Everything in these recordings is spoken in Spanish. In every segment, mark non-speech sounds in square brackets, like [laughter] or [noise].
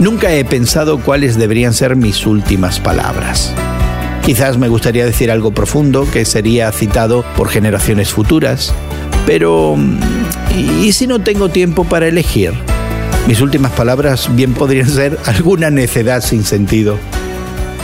Nunca he pensado cuáles deberían ser mis últimas palabras. Quizás me gustaría decir algo profundo que sería citado por generaciones futuras, pero ¿y si no tengo tiempo para elegir? Mis últimas palabras bien podrían ser [laughs] alguna necedad sin sentido.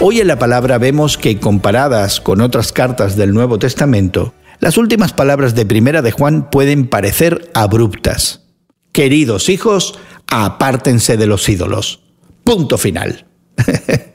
Hoy en la palabra vemos que comparadas con otras cartas del Nuevo Testamento, las últimas palabras de Primera de Juan pueden parecer abruptas. Queridos hijos, apártense de los ídolos. Punto final. [laughs]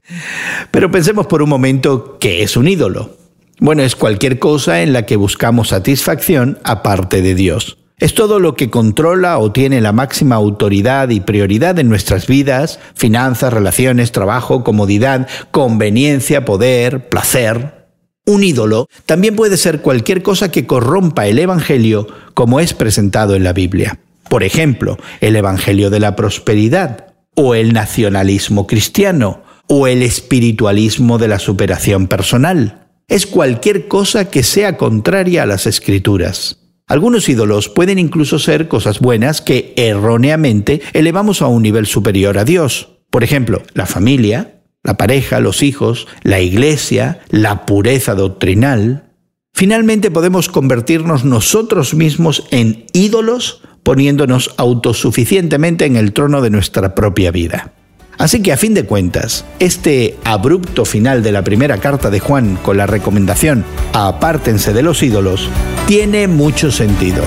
Pero pensemos por un momento qué es un ídolo. Bueno, es cualquier cosa en la que buscamos satisfacción aparte de Dios. Es todo lo que controla o tiene la máxima autoridad y prioridad en nuestras vidas, finanzas, relaciones, trabajo, comodidad, conveniencia, poder, placer. Un ídolo también puede ser cualquier cosa que corrompa el Evangelio como es presentado en la Biblia. Por ejemplo, el Evangelio de la Prosperidad, o el nacionalismo cristiano, o el espiritualismo de la superación personal. Es cualquier cosa que sea contraria a las escrituras. Algunos ídolos pueden incluso ser cosas buenas que erróneamente elevamos a un nivel superior a Dios. Por ejemplo, la familia, la pareja, los hijos, la iglesia, la pureza doctrinal. Finalmente podemos convertirnos nosotros mismos en ídolos poniéndonos autosuficientemente en el trono de nuestra propia vida. Así que a fin de cuentas, este abrupto final de la primera carta de Juan con la recomendación apártense de los ídolos tiene mucho sentido.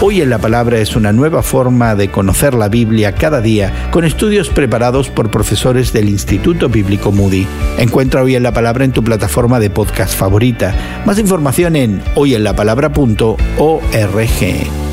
Hoy en la Palabra es una nueva forma de conocer la Biblia cada día con estudios preparados por profesores del Instituto Bíblico Moody. Encuentra Hoy en la Palabra en tu plataforma de podcast favorita. Más información en hoyenlapalabra.org.